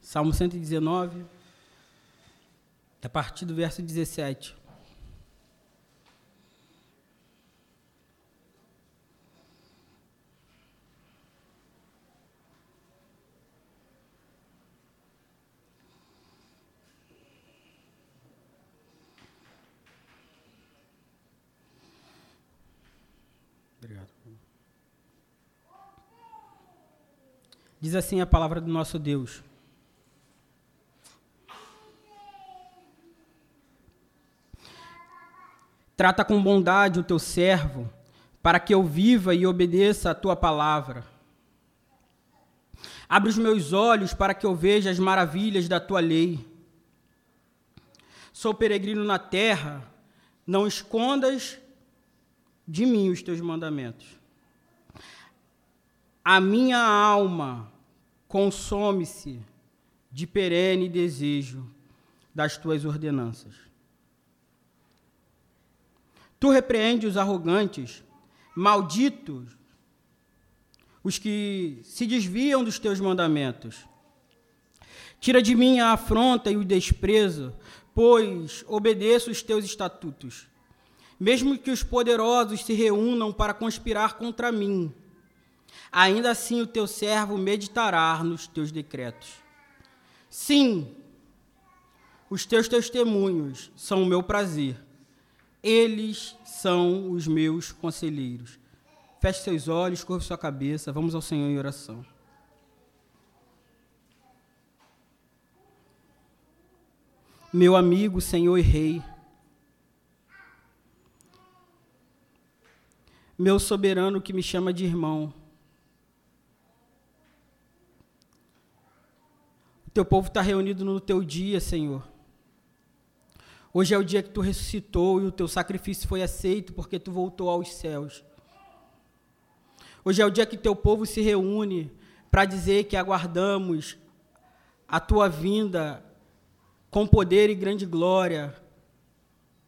Salmo 119, a partir do verso 17. Diz assim a palavra do nosso Deus. Trata com bondade o teu servo, para que eu viva e obedeça a tua palavra. Abre os meus olhos para que eu veja as maravilhas da tua lei. Sou peregrino na terra, não escondas de mim os teus mandamentos. A minha alma consome-se de perene desejo das tuas ordenanças. Tu repreende os arrogantes, malditos, os que se desviam dos teus mandamentos. Tira de mim a afronta e o desprezo, pois obedeço os teus estatutos. Mesmo que os poderosos se reúnam para conspirar contra mim, ainda assim o teu servo meditará nos teus decretos. Sim, os teus testemunhos são o meu prazer eles são os meus conselheiros. Feche seus olhos, curve sua cabeça, vamos ao Senhor em oração. Meu amigo, Senhor e Rei, meu soberano que me chama de irmão, o teu povo está reunido no teu dia, Senhor. Hoje é o dia que tu ressuscitou e o teu sacrifício foi aceito porque tu voltou aos céus. Hoje é o dia que teu povo se reúne para dizer que aguardamos a tua vinda com poder e grande glória,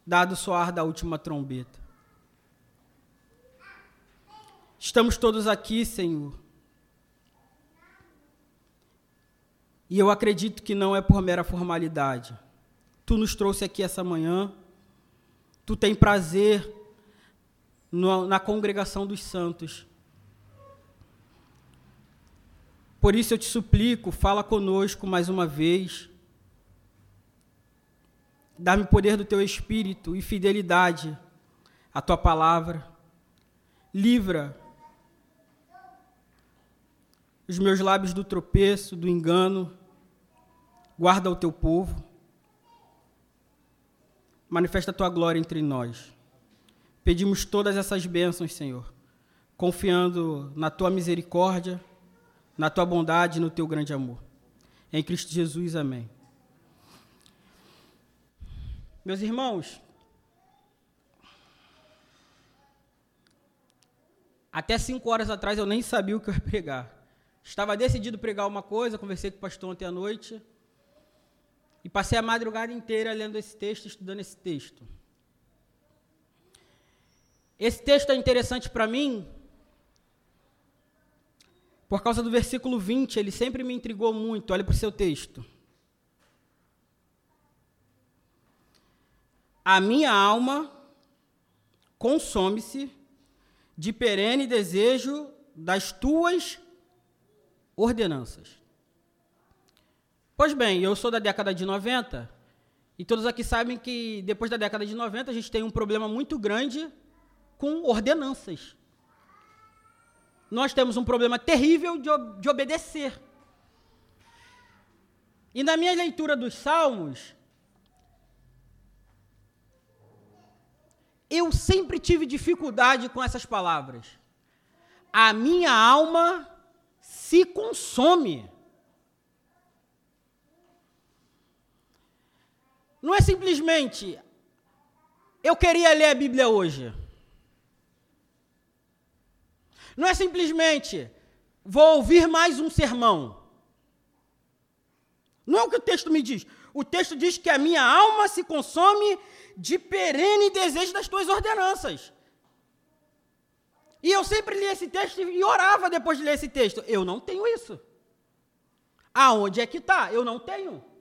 dado o soar da última trombeta. Estamos todos aqui, Senhor. E eu acredito que não é por mera formalidade tu nos trouxe aqui essa manhã. Tu tem prazer no, na congregação dos santos. Por isso eu te suplico, fala conosco mais uma vez. Dá-me poder do teu espírito e fidelidade à tua palavra. Livra os meus lábios do tropeço, do engano. Guarda o teu povo. Manifesta a tua glória entre nós. Pedimos todas essas bênçãos, Senhor, confiando na tua misericórdia, na tua bondade e no teu grande amor. Em Cristo Jesus, amém. Meus irmãos, até cinco horas atrás eu nem sabia o que eu ia pregar. Estava decidido pregar uma coisa, conversei com o pastor ontem à noite, e passei a madrugada inteira lendo esse texto, estudando esse texto. Esse texto é interessante para mim por causa do versículo 20, ele sempre me intrigou muito. Olha para o seu texto. A minha alma consome-se de perene desejo das tuas ordenanças. Pois bem, eu sou da década de 90 e todos aqui sabem que depois da década de 90 a gente tem um problema muito grande com ordenanças. Nós temos um problema terrível de, de obedecer. E na minha leitura dos Salmos, eu sempre tive dificuldade com essas palavras. A minha alma se consome. Não é simplesmente eu queria ler a Bíblia hoje. Não é simplesmente vou ouvir mais um sermão. Não é o que o texto me diz. o texto diz que a minha alma se consome de perene desejo das tuas ordenanças. E eu sempre li esse texto e orava depois de ler esse texto. Eu não tenho isso. Aonde é que está? Eu não tenho.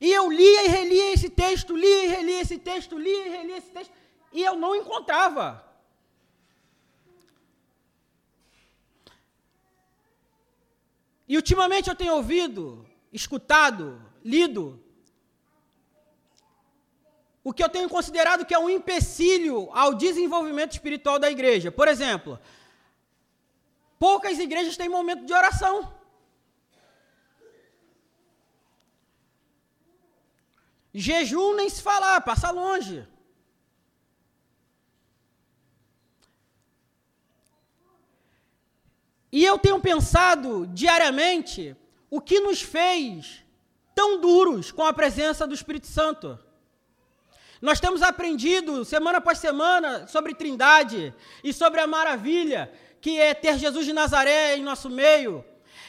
E eu lia e relia esse texto, lia e relia esse texto, lia e relia esse texto, e eu não encontrava. E ultimamente eu tenho ouvido, escutado, lido, o que eu tenho considerado que é um empecilho ao desenvolvimento espiritual da igreja. Por exemplo, poucas igrejas têm momento de oração. Jejum nem se falar, passa longe. E eu tenho pensado diariamente o que nos fez tão duros com a presença do Espírito Santo. Nós temos aprendido semana após semana sobre Trindade e sobre a maravilha que é ter Jesus de Nazaré em nosso meio,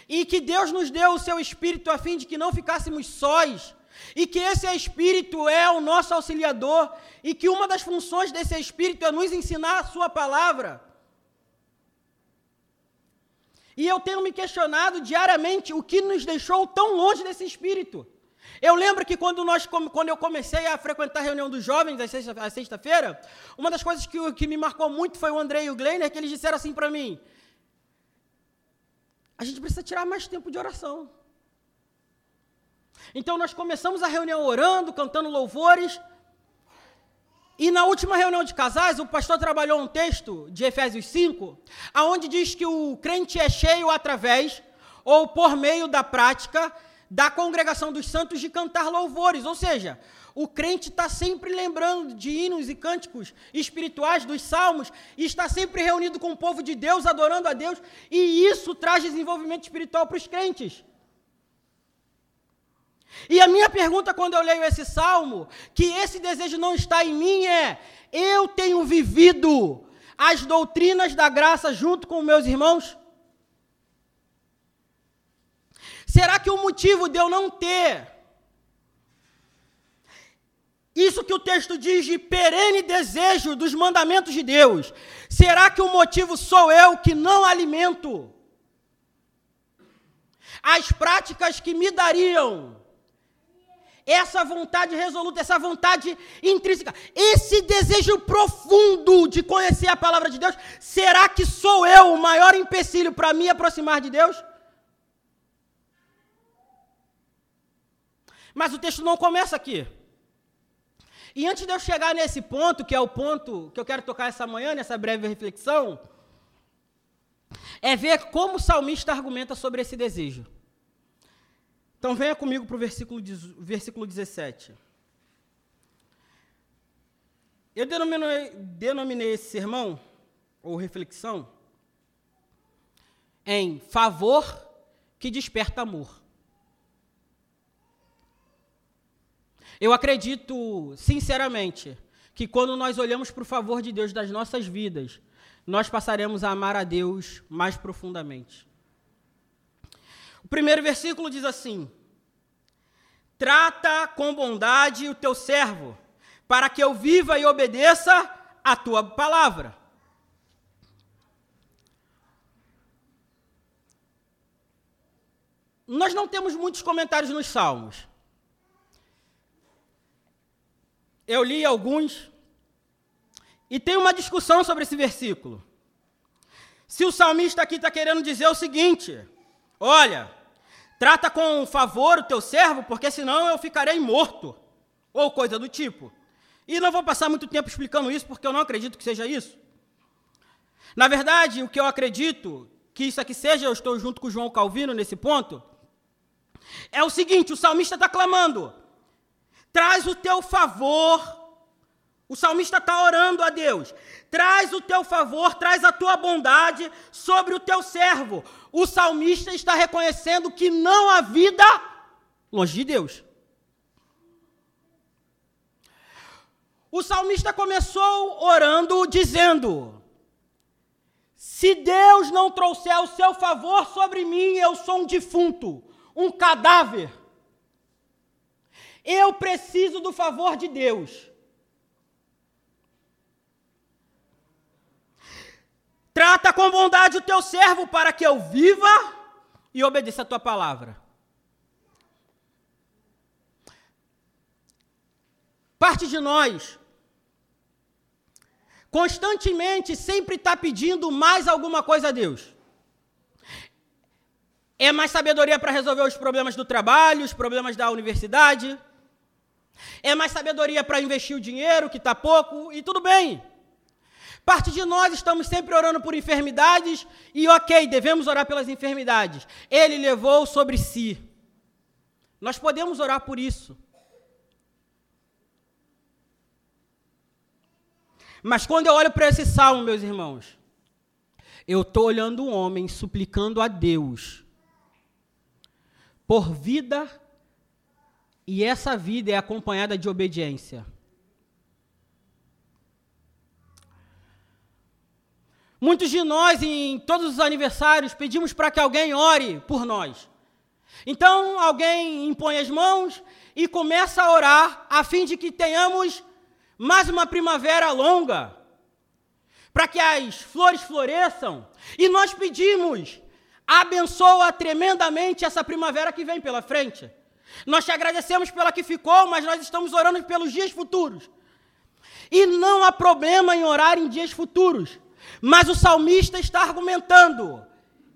e que Deus nos deu o seu Espírito a fim de que não ficássemos sós, e que esse Espírito é o nosso auxiliador, e que uma das funções desse Espírito é nos ensinar a Sua palavra. E eu tenho me questionado diariamente o que nos deixou tão longe desse Espírito. Eu lembro que quando, nós, quando eu comecei a frequentar a reunião dos jovens, às sexta-feira, uma das coisas que, que me marcou muito foi o André e o Gleiner, que eles disseram assim para mim: a gente precisa tirar mais tempo de oração. Então nós começamos a reunião orando, cantando louvores. E na última reunião de casais, o pastor trabalhou um texto de Efésios 5, aonde diz que o crente é cheio através ou por meio da prática da congregação dos santos de cantar louvores. Ou seja, o crente está sempre lembrando de hinos e cânticos espirituais dos salmos e está sempre reunido com o povo de Deus, adorando a Deus, e isso traz desenvolvimento espiritual para os crentes. E a minha pergunta quando eu leio esse salmo, que esse desejo não está em mim, é: eu tenho vivido as doutrinas da graça junto com meus irmãos? Será que o motivo de eu não ter isso que o texto diz de perene desejo dos mandamentos de Deus, será que o motivo sou eu que não alimento as práticas que me dariam essa vontade resoluta, essa vontade intrínseca, esse desejo profundo de conhecer a palavra de Deus, será que sou eu o maior empecilho para me aproximar de Deus? Mas o texto não começa aqui. E antes de eu chegar nesse ponto, que é o ponto que eu quero tocar essa manhã, nessa breve reflexão, é ver como o salmista argumenta sobre esse desejo. Então venha comigo para o versículo, versículo 17. Eu denominei, denominei esse sermão, ou reflexão, em favor que desperta amor. Eu acredito, sinceramente, que quando nós olhamos para o favor de Deus das nossas vidas, nós passaremos a amar a Deus mais profundamente. O primeiro versículo diz assim: Trata com bondade o teu servo, para que eu viva e obedeça a tua palavra. Nós não temos muitos comentários nos Salmos. Eu li alguns e tem uma discussão sobre esse versículo. Se o salmista aqui está querendo dizer o seguinte: Olha, trata com favor o teu servo, porque senão eu ficarei morto, ou coisa do tipo. E não vou passar muito tempo explicando isso, porque eu não acredito que seja isso. Na verdade, o que eu acredito que isso aqui seja, eu estou junto com o João Calvino nesse ponto, é o seguinte: o salmista está clamando, traz o teu favor o salmista está orando a Deus. Traz o teu favor, traz a tua bondade sobre o teu servo. O salmista está reconhecendo que não há vida longe de Deus. O salmista começou orando, dizendo: Se Deus não trouxer o seu favor sobre mim, eu sou um defunto, um cadáver. Eu preciso do favor de Deus. Trata bondade o teu servo para que eu viva e obedeça a tua palavra. Parte de nós constantemente sempre está pedindo mais alguma coisa a Deus. É mais sabedoria para resolver os problemas do trabalho, os problemas da universidade. É mais sabedoria para investir o dinheiro, que está pouco, e tudo bem. Parte de nós estamos sempre orando por enfermidades, e ok, devemos orar pelas enfermidades. Ele levou sobre si. Nós podemos orar por isso. Mas quando eu olho para esse salmo, meus irmãos, eu estou olhando um homem suplicando a Deus por vida, e essa vida é acompanhada de obediência. Muitos de nós, em todos os aniversários, pedimos para que alguém ore por nós. Então, alguém impõe as mãos e começa a orar, a fim de que tenhamos mais uma primavera longa, para que as flores floresçam, e nós pedimos, abençoa tremendamente essa primavera que vem pela frente. Nós te agradecemos pela que ficou, mas nós estamos orando pelos dias futuros. E não há problema em orar em dias futuros. Mas o salmista está argumentando: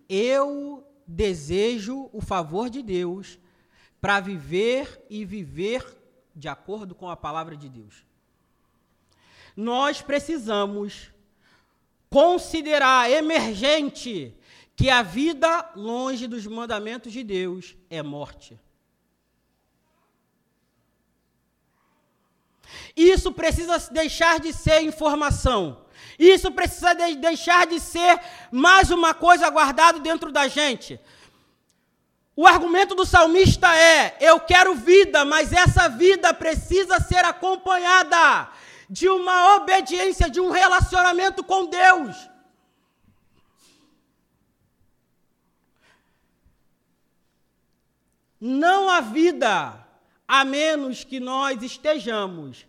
eu desejo o favor de Deus para viver e viver de acordo com a palavra de Deus nós precisamos considerar emergente que a vida longe dos mandamentos de Deus é morte. Isso precisa deixar de ser informação. Isso precisa de deixar de ser mais uma coisa guardada dentro da gente. O argumento do salmista é: eu quero vida, mas essa vida precisa ser acompanhada de uma obediência, de um relacionamento com Deus. Não há vida a menos que nós estejamos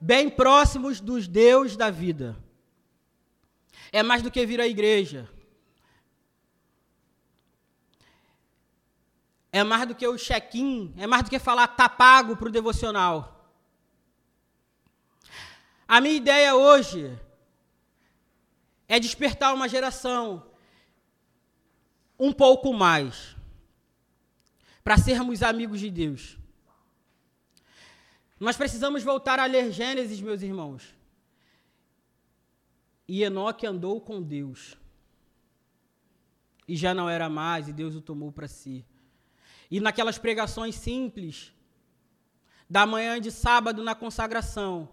bem próximos dos Deus da vida. É mais do que vir à igreja. É mais do que o check-in, é mais do que falar tá pago para o devocional. A minha ideia hoje é despertar uma geração um pouco mais para sermos amigos de Deus. Nós precisamos voltar a ler Gênesis, meus irmãos. E Enoque andou com Deus. E já não era mais, e Deus o tomou para si. E naquelas pregações simples, da manhã de sábado na consagração,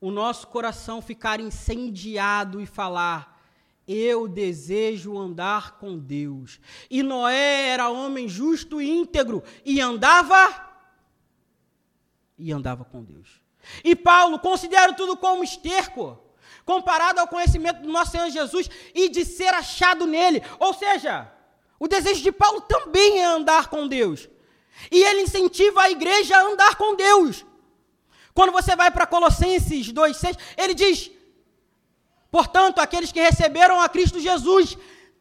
o nosso coração ficar incendiado e falar: Eu desejo andar com Deus. E Noé era homem justo e íntegro e andava e andava com Deus. E Paulo considera tudo como esterco, comparado ao conhecimento do nosso Senhor Jesus e de ser achado nele. Ou seja, o desejo de Paulo também é andar com Deus. E ele incentiva a igreja a andar com Deus. Quando você vai para Colossenses 2,6, ele diz: Portanto, aqueles que receberam a Cristo Jesus,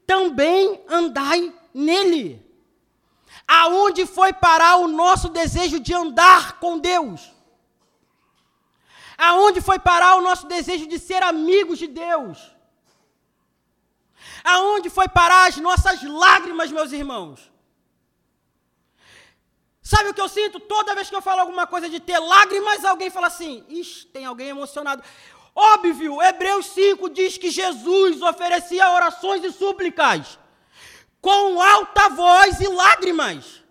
também andai nele. Aonde foi parar o nosso desejo de andar com Deus? Aonde foi parar o nosso desejo de ser amigos de Deus? Aonde foi parar as nossas lágrimas, meus irmãos? Sabe o que eu sinto? Toda vez que eu falo alguma coisa de ter lágrimas, alguém fala assim: Ixi, tem alguém emocionado. Óbvio, Hebreus 5 diz que Jesus oferecia orações e súplicas com alta voz e lágrimas.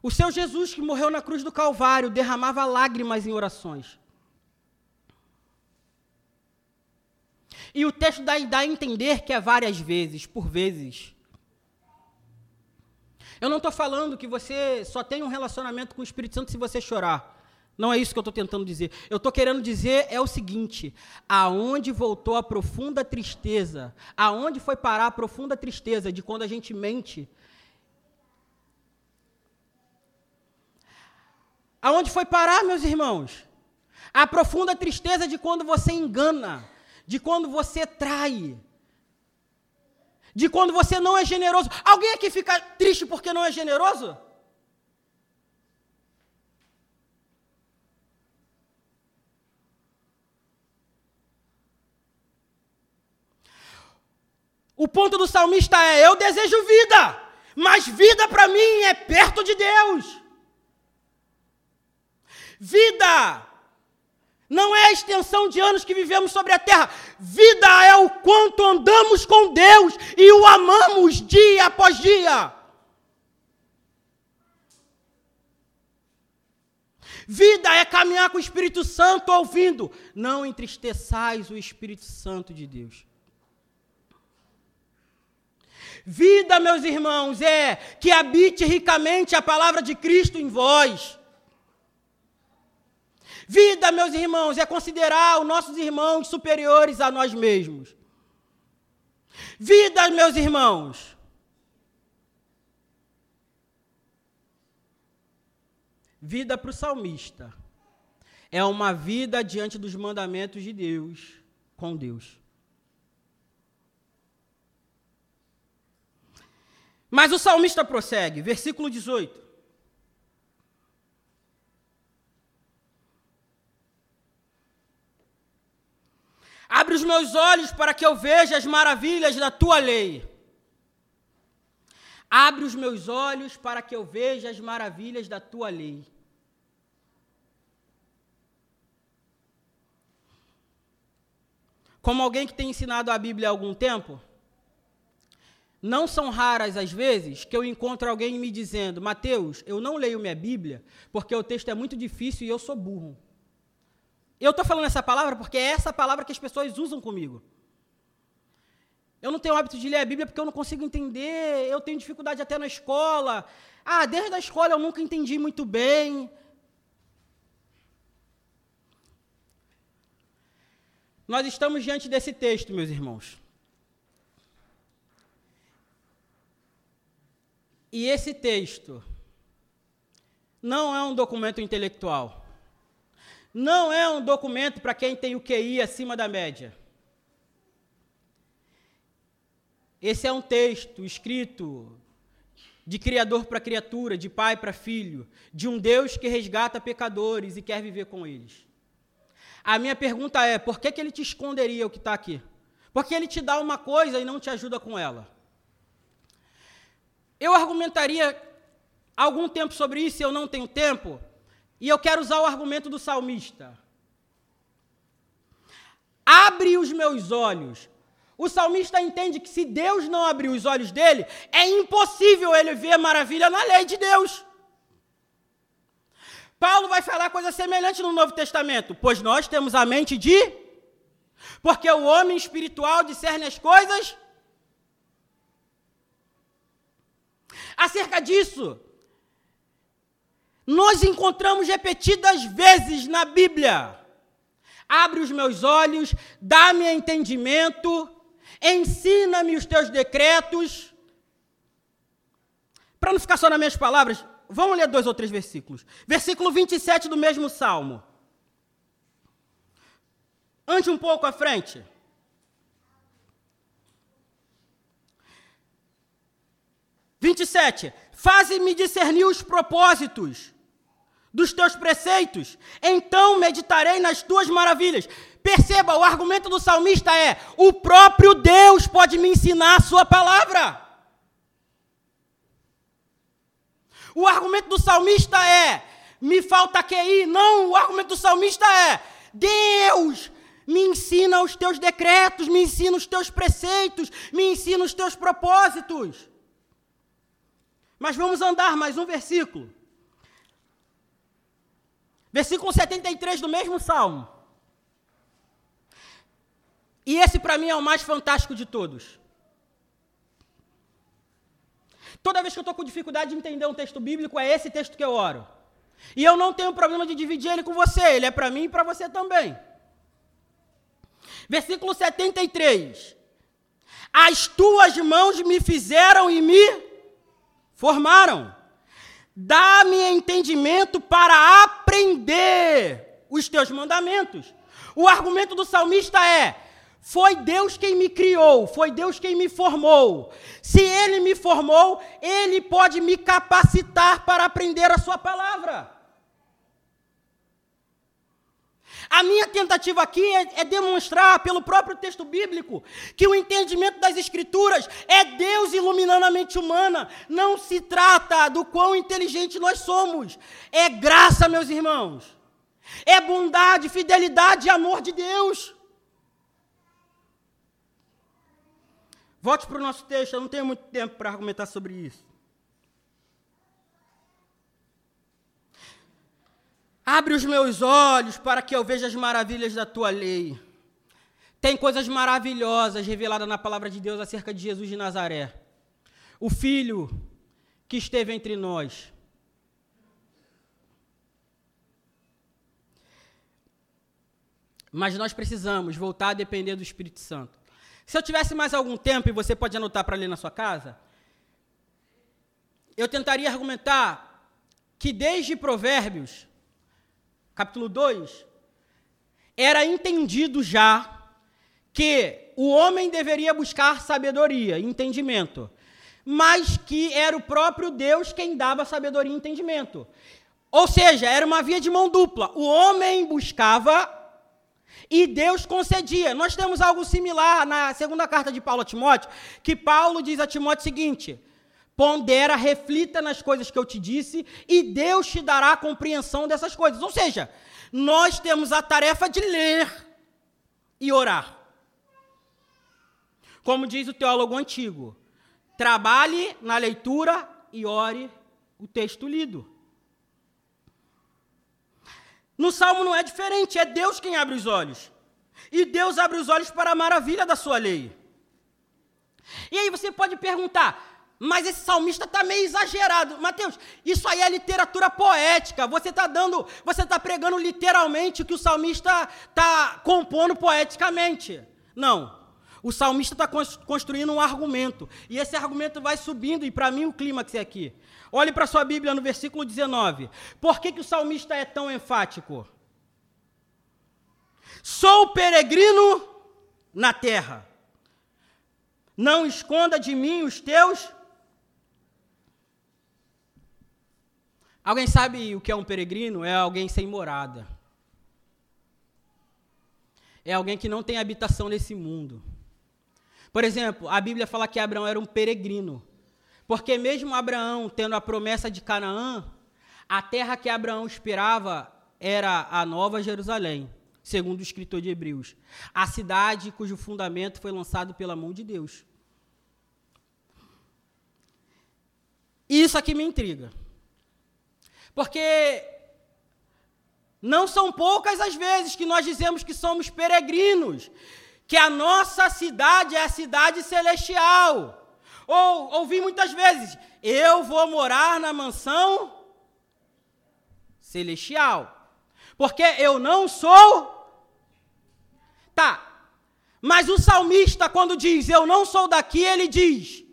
O seu Jesus que morreu na cruz do Calvário derramava lágrimas em orações. E o texto dá, a entender que é várias vezes, por vezes. Eu não estou falando que você só tem um relacionamento com o Espírito Santo se você chorar. Não é isso que eu estou tentando dizer. Eu estou querendo dizer é o seguinte: aonde voltou a profunda tristeza? Aonde foi parar a profunda tristeza de quando a gente mente? Aonde foi parar, meus irmãos? A profunda tristeza de quando você engana, de quando você trai, de quando você não é generoso. Alguém aqui fica triste porque não é generoso? O ponto do salmista é: eu desejo vida, mas vida para mim é perto de Deus. Vida não é a extensão de anos que vivemos sobre a terra. Vida é o quanto andamos com Deus e o amamos dia após dia. Vida é caminhar com o Espírito Santo ouvindo. Não entristeçais o Espírito Santo de Deus. Vida, meus irmãos, é que habite ricamente a palavra de Cristo em vós. Vida, meus irmãos, é considerar os nossos irmãos superiores a nós mesmos. Vida, meus irmãos, vida para o salmista é uma vida diante dos mandamentos de Deus, com Deus. Mas o salmista prossegue, versículo 18. Abre os meus olhos para que eu veja as maravilhas da tua lei. Abre os meus olhos para que eu veja as maravilhas da tua lei. Como alguém que tem ensinado a Bíblia há algum tempo, não são raras as vezes que eu encontro alguém me dizendo: Mateus, eu não leio minha Bíblia porque o texto é muito difícil e eu sou burro. Eu estou falando essa palavra porque é essa palavra que as pessoas usam comigo. Eu não tenho hábito de ler a Bíblia porque eu não consigo entender, eu tenho dificuldade até na escola. Ah, desde a escola eu nunca entendi muito bem. Nós estamos diante desse texto, meus irmãos. E esse texto não é um documento intelectual. Não é um documento para quem tem o QI acima da média. Esse é um texto escrito de criador para criatura, de pai para filho, de um Deus que resgata pecadores e quer viver com eles. A minha pergunta é: por que, que ele te esconderia o que está aqui? Porque ele te dá uma coisa e não te ajuda com ela. Eu argumentaria algum tempo sobre isso, eu não tenho tempo, e eu quero usar o argumento do salmista. Abre os meus olhos. O salmista entende que se Deus não abrir os olhos dele, é impossível ele ver maravilha na lei de Deus. Paulo vai falar coisa semelhante no Novo Testamento, pois nós temos a mente de. Porque o homem espiritual discerne as coisas acerca disso. Nós encontramos repetidas vezes na Bíblia. Abre os meus olhos, dá-me entendimento, ensina-me os teus decretos. Para não ficar só nas minhas palavras, vamos ler dois ou três versículos. Versículo 27 do mesmo salmo. Ande um pouco à frente. 27. Faze-me discernir os propósitos dos teus preceitos, então meditarei nas tuas maravilhas. Perceba, o argumento do salmista é: o próprio Deus pode me ensinar a sua palavra. O argumento do salmista é: me falta QI. Não, o argumento do salmista é: Deus me ensina os teus decretos, me ensina os teus preceitos, me ensina os teus propósitos. Mas vamos andar mais um versículo. Versículo 73 do mesmo salmo. E esse para mim é o mais fantástico de todos. Toda vez que eu estou com dificuldade de entender um texto bíblico, é esse texto que eu oro. E eu não tenho problema de dividir ele com você, ele é para mim e para você também. Versículo 73. As tuas mãos me fizeram e me formaram. Dá-me entendimento para aprender os teus mandamentos. O argumento do salmista é: foi Deus quem me criou, foi Deus quem me formou. Se Ele me formou, Ele pode me capacitar para aprender a Sua palavra. A minha tentativa aqui é, é, demonstrar, pelo próprio texto bíblico, que o entendimento das Escrituras é Deus iluminando a mente humana. Não se trata do quão inteligente nós somos. É graça, meus irmãos. É bondade, fidelidade e amor de Deus. Volte para o nosso texto, eu não tenho muito tempo para argumentar sobre isso. Abre os meus olhos para que eu veja as maravilhas da tua lei. Tem coisas maravilhosas reveladas na palavra de Deus acerca de Jesus de Nazaré. O filho que esteve entre nós. Mas nós precisamos voltar a depender do Espírito Santo. Se eu tivesse mais algum tempo, e você pode anotar para ler na sua casa, eu tentaria argumentar que desde Provérbios capítulo 2, era entendido já que o homem deveria buscar sabedoria, entendimento, mas que era o próprio Deus quem dava sabedoria e entendimento. Ou seja, era uma via de mão dupla. O homem buscava e Deus concedia. Nós temos algo similar na segunda carta de Paulo a Timóteo, que Paulo diz a Timóteo o seguinte: Pondera, reflita nas coisas que eu te disse, e Deus te dará a compreensão dessas coisas. Ou seja, nós temos a tarefa de ler e orar. Como diz o teólogo antigo, trabalhe na leitura e ore o texto lido. No Salmo não é diferente, é Deus quem abre os olhos. E Deus abre os olhos para a maravilha da sua lei. E aí você pode perguntar: mas esse salmista está meio exagerado. Mateus, isso aí é literatura poética. Você está dando, você está pregando literalmente o que o salmista está compondo poeticamente. Não. O salmista está construindo um argumento. E esse argumento vai subindo, e para mim o clímax é aqui. Olhe para sua Bíblia no versículo 19. Por que, que o salmista é tão enfático? Sou peregrino na terra. Não esconda de mim os teus Alguém sabe o que é um peregrino? É alguém sem morada. É alguém que não tem habitação nesse mundo. Por exemplo, a Bíblia fala que Abraão era um peregrino. Porque mesmo Abraão tendo a promessa de Canaã, a terra que Abraão esperava era a Nova Jerusalém, segundo o escritor de Hebreus. A cidade cujo fundamento foi lançado pela mão de Deus. Isso aqui me intriga. Porque não são poucas as vezes que nós dizemos que somos peregrinos, que a nossa cidade é a cidade celestial. Ou ouvi muitas vezes, eu vou morar na mansão celestial. Porque eu não sou. Tá. Mas o salmista, quando diz eu não sou daqui, ele diz: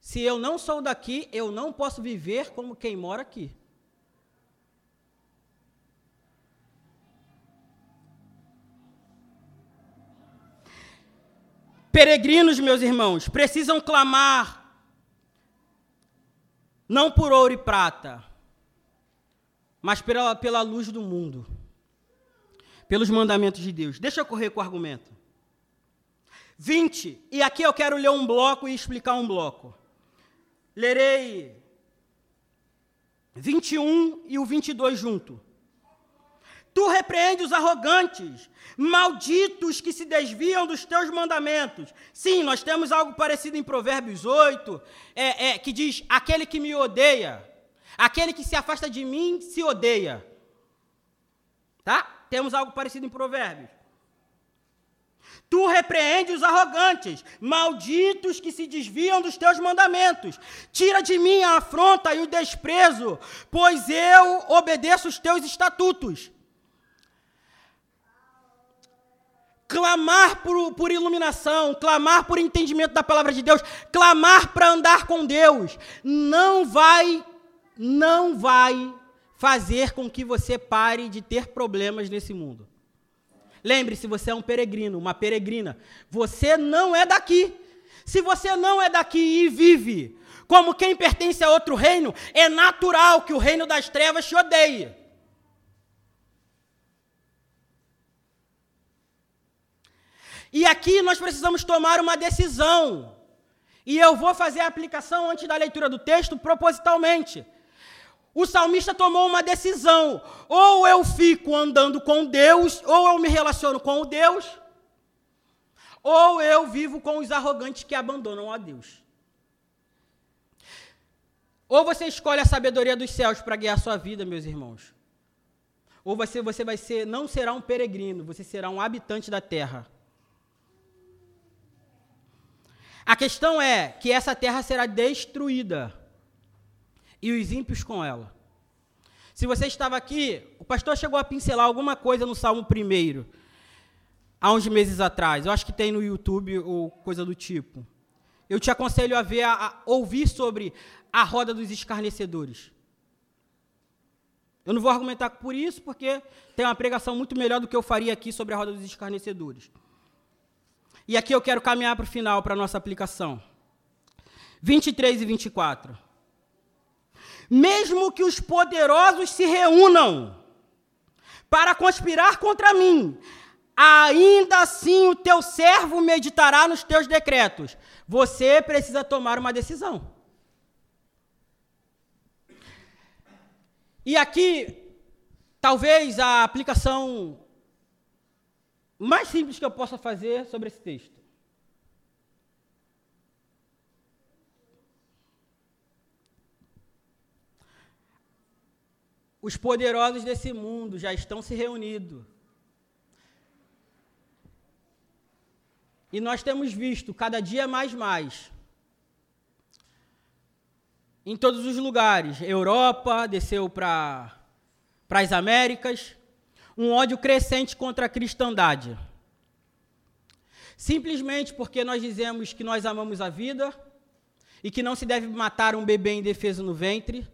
se eu não sou daqui, eu não posso viver como quem mora aqui. Peregrinos, meus irmãos, precisam clamar não por ouro e prata, mas pela, pela luz do mundo, pelos mandamentos de Deus. Deixa eu correr com o argumento. 20, e aqui eu quero ler um bloco e explicar um bloco. Lerei 21 e o 22 junto. Tu repreende os arrogantes, malditos que se desviam dos teus mandamentos. Sim, nós temos algo parecido em Provérbios 8, é, é, que diz: aquele que me odeia, aquele que se afasta de mim se odeia. Tá? Temos algo parecido em Provérbios. Tu repreende os arrogantes, malditos que se desviam dos teus mandamentos. Tira de mim a afronta e o desprezo, pois eu obedeço os teus estatutos. Clamar por, por iluminação, clamar por entendimento da palavra de Deus, clamar para andar com Deus, não vai, não vai fazer com que você pare de ter problemas nesse mundo. Lembre-se, você é um peregrino, uma peregrina. Você não é daqui. Se você não é daqui e vive como quem pertence a outro reino, é natural que o reino das trevas te odeie. E aqui nós precisamos tomar uma decisão. E eu vou fazer a aplicação antes da leitura do texto propositalmente. O salmista tomou uma decisão: ou eu fico andando com Deus, ou eu me relaciono com o Deus, ou eu vivo com os arrogantes que abandonam a Deus. Ou você escolhe a sabedoria dos céus para guiar sua vida, meus irmãos. Ou você, você vai ser, não será um peregrino, você será um habitante da terra. A questão é que essa terra será destruída e os ímpios com ela. Se você estava aqui, o pastor chegou a pincelar alguma coisa no Salmo 1 há uns meses atrás. Eu acho que tem no YouTube ou coisa do tipo. Eu te aconselho a ver, a, a ouvir sobre a roda dos escarnecedores. Eu não vou argumentar por isso, porque tem uma pregação muito melhor do que eu faria aqui sobre a roda dos escarnecedores. E aqui eu quero caminhar para o final, para a nossa aplicação. 23 e 24 mesmo que os poderosos se reúnam para conspirar contra mim, ainda assim o teu servo meditará nos teus decretos. Você precisa tomar uma decisão. E aqui, talvez a aplicação mais simples que eu possa fazer sobre esse texto. Os poderosos desse mundo já estão se reunindo. E nós temos visto cada dia mais mais. Em todos os lugares, Europa desceu para as Américas, um ódio crescente contra a cristandade. Simplesmente porque nós dizemos que nós amamos a vida e que não se deve matar um bebê indefeso no ventre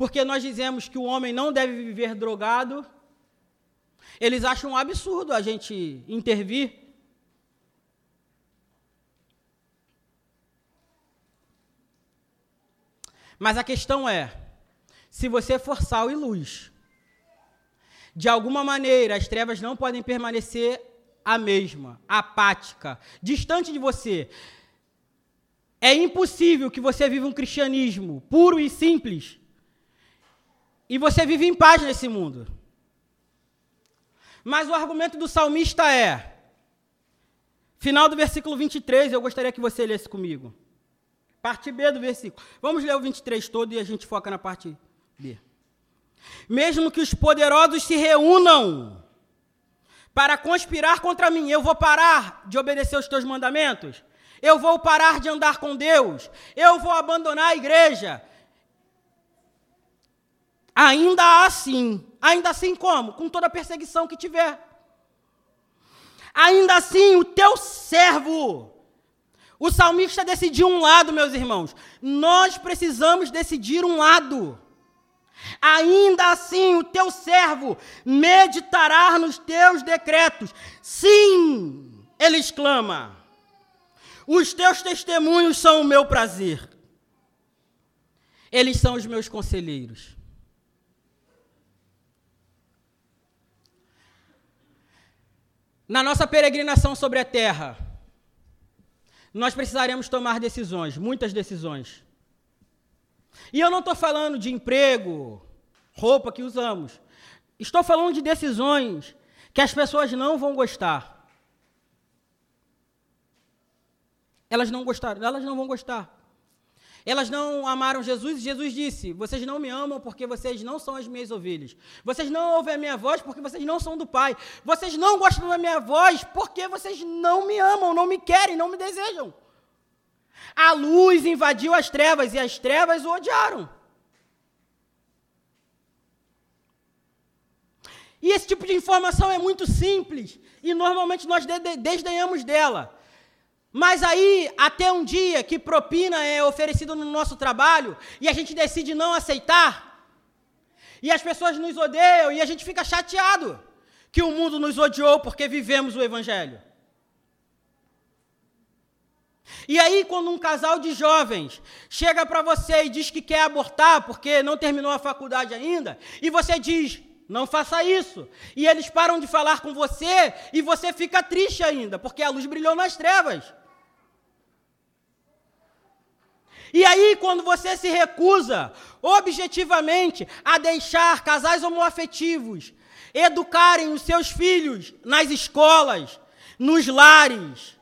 porque nós dizemos que o homem não deve viver drogado, eles acham um absurdo a gente intervir. Mas a questão é: se você for sal e luz, de alguma maneira as trevas não podem permanecer a mesma, apática, distante de você. É impossível que você viva um cristianismo puro e simples e você vive em paz nesse mundo. Mas o argumento do salmista é: final do versículo 23, eu gostaria que você lesse comigo. Parte B do versículo. Vamos ler o 23 todo e a gente foca na parte B. Mesmo que os poderosos se reúnam para conspirar contra mim, eu vou parar de obedecer os teus mandamentos, eu vou parar de andar com Deus, eu vou abandonar a igreja, Ainda assim, ainda assim como? Com toda a perseguição que tiver. Ainda assim, o teu servo, o salmista decidiu um lado, meus irmãos. Nós precisamos decidir um lado. Ainda assim, o teu servo meditará nos teus decretos. Sim, ele exclama. Os teus testemunhos são o meu prazer. Eles são os meus conselheiros. Na nossa peregrinação sobre a terra, nós precisaremos tomar decisões, muitas decisões. E eu não estou falando de emprego, roupa que usamos. Estou falando de decisões que as pessoas não vão gostar. Elas não gostaram, elas não vão gostar. Elas não amaram Jesus e Jesus disse: Vocês não me amam porque vocês não são as minhas ovelhas. Vocês não ouvem a minha voz porque vocês não são do Pai. Vocês não gostam da minha voz porque vocês não me amam, não me querem, não me desejam. A luz invadiu as trevas e as trevas o odiaram. E esse tipo de informação é muito simples e normalmente nós desdenhamos dela. Mas aí, até um dia que propina é oferecido no nosso trabalho e a gente decide não aceitar, e as pessoas nos odeiam e a gente fica chateado que o mundo nos odiou porque vivemos o Evangelho. E aí, quando um casal de jovens chega para você e diz que quer abortar porque não terminou a faculdade ainda, e você diz, não faça isso. E eles param de falar com você e você fica triste ainda, porque a luz brilhou nas trevas. E aí, quando você se recusa objetivamente a deixar casais homoafetivos educarem os seus filhos nas escolas, nos lares,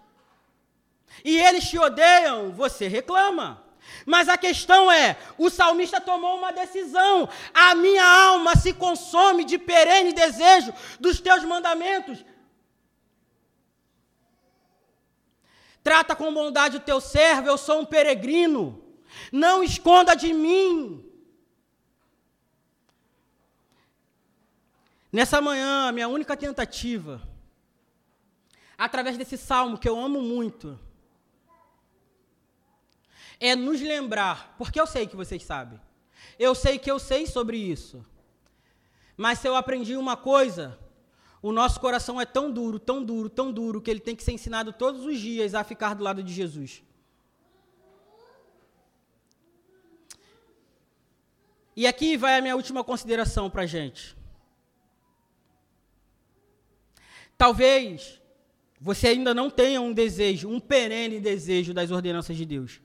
e eles te odeiam, você reclama. Mas a questão é: o salmista tomou uma decisão. A minha alma se consome de perene desejo dos teus mandamentos. Trata com bondade o teu servo, eu sou um peregrino. Não esconda de mim. Nessa manhã, minha única tentativa, através desse salmo que eu amo muito, é nos lembrar, porque eu sei que vocês sabem, eu sei que eu sei sobre isso, mas se eu aprendi uma coisa, o nosso coração é tão duro, tão duro, tão duro, que ele tem que ser ensinado todos os dias a ficar do lado de Jesus. E aqui vai a minha última consideração para a gente. Talvez você ainda não tenha um desejo, um perene desejo das ordenanças de Deus.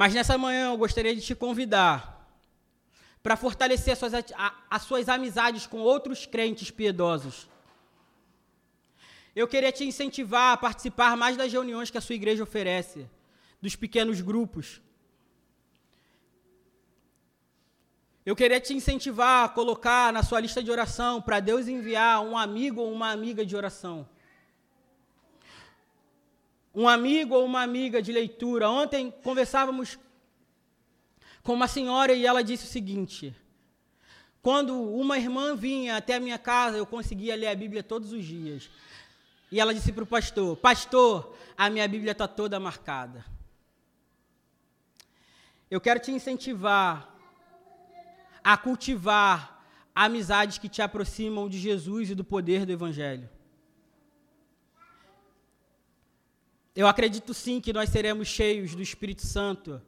Mas nessa manhã eu gostaria de te convidar para fortalecer as suas, as suas amizades com outros crentes piedosos. Eu queria te incentivar a participar mais das reuniões que a sua igreja oferece, dos pequenos grupos. Eu queria te incentivar a colocar na sua lista de oração para Deus enviar um amigo ou uma amiga de oração. Um amigo ou uma amiga de leitura. Ontem conversávamos com uma senhora e ela disse o seguinte: quando uma irmã vinha até a minha casa, eu conseguia ler a Bíblia todos os dias. E ela disse para o pastor: Pastor, a minha Bíblia está toda marcada. Eu quero te incentivar a cultivar amizades que te aproximam de Jesus e do poder do Evangelho. Eu acredito sim que nós seremos cheios do Espírito Santo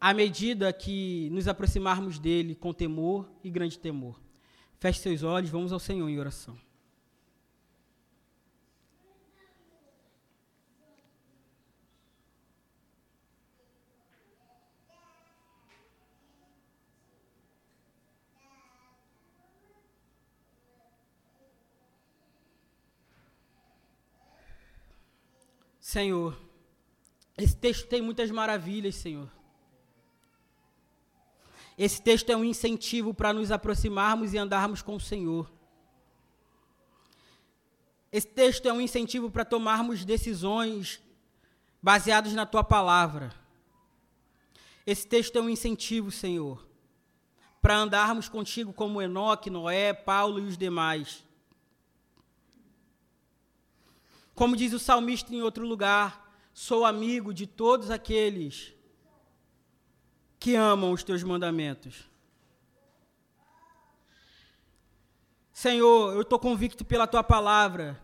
à medida que nos aproximarmos dele com temor e grande temor. Feche seus olhos, vamos ao Senhor em oração. Senhor, esse texto tem muitas maravilhas, Senhor. Esse texto é um incentivo para nos aproximarmos e andarmos com o Senhor. Esse texto é um incentivo para tomarmos decisões baseadas na tua palavra. Esse texto é um incentivo, Senhor, para andarmos contigo como Enoque, Noé, Paulo e os demais. Como diz o salmista em outro lugar, sou amigo de todos aqueles que amam os teus mandamentos. Senhor, eu estou convicto pela tua palavra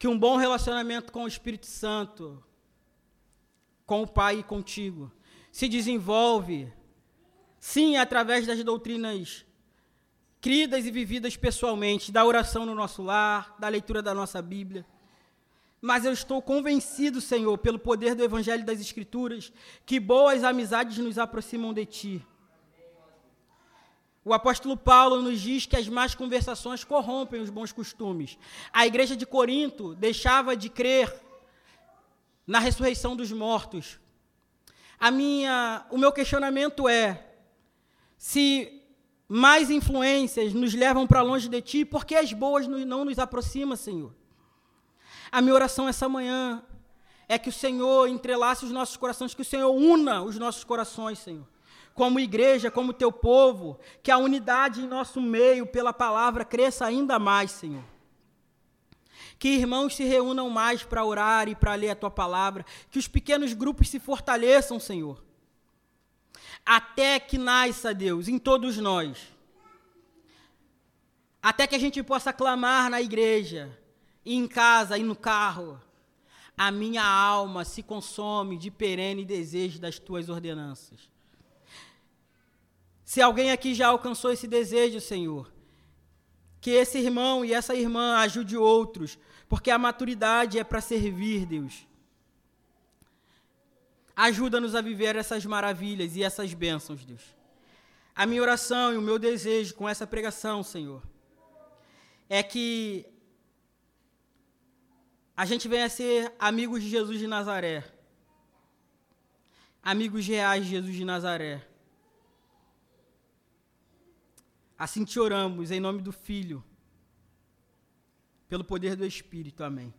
que um bom relacionamento com o Espírito Santo, com o Pai e contigo, se desenvolve, sim, através das doutrinas cridas e vividas pessoalmente, da oração no nosso lar, da leitura da nossa Bíblia. Mas eu estou convencido, Senhor, pelo poder do Evangelho das Escrituras, que boas amizades nos aproximam de Ti. O apóstolo Paulo nos diz que as más conversações corrompem os bons costumes. A igreja de Corinto deixava de crer na ressurreição dos mortos. A minha, o meu questionamento é: se mais influências nos levam para longe de ti, por que as boas não nos aproximam, Senhor? A minha oração essa manhã é que o Senhor entrelace os nossos corações, que o Senhor una os nossos corações, Senhor. Como igreja, como teu povo, que a unidade em nosso meio pela palavra cresça ainda mais, Senhor. Que irmãos se reúnam mais para orar e para ler a tua palavra, que os pequenos grupos se fortaleçam, Senhor. Até que nasça, Deus, em todos nós. Até que a gente possa clamar na igreja, em casa, e no carro a minha alma se consome de perene desejo das tuas ordenanças. Se alguém aqui já alcançou esse desejo, Senhor, que esse irmão e essa irmã ajude outros, porque a maturidade é para servir, Deus. Ajuda-nos a viver essas maravilhas e essas bênçãos, Deus. A minha oração e o meu desejo com essa pregação, Senhor, é que a gente venha a ser amigos de Jesus de Nazaré. Amigos reais de Jesus de Nazaré. Assim te oramos, em nome do Filho, pelo poder do Espírito. Amém.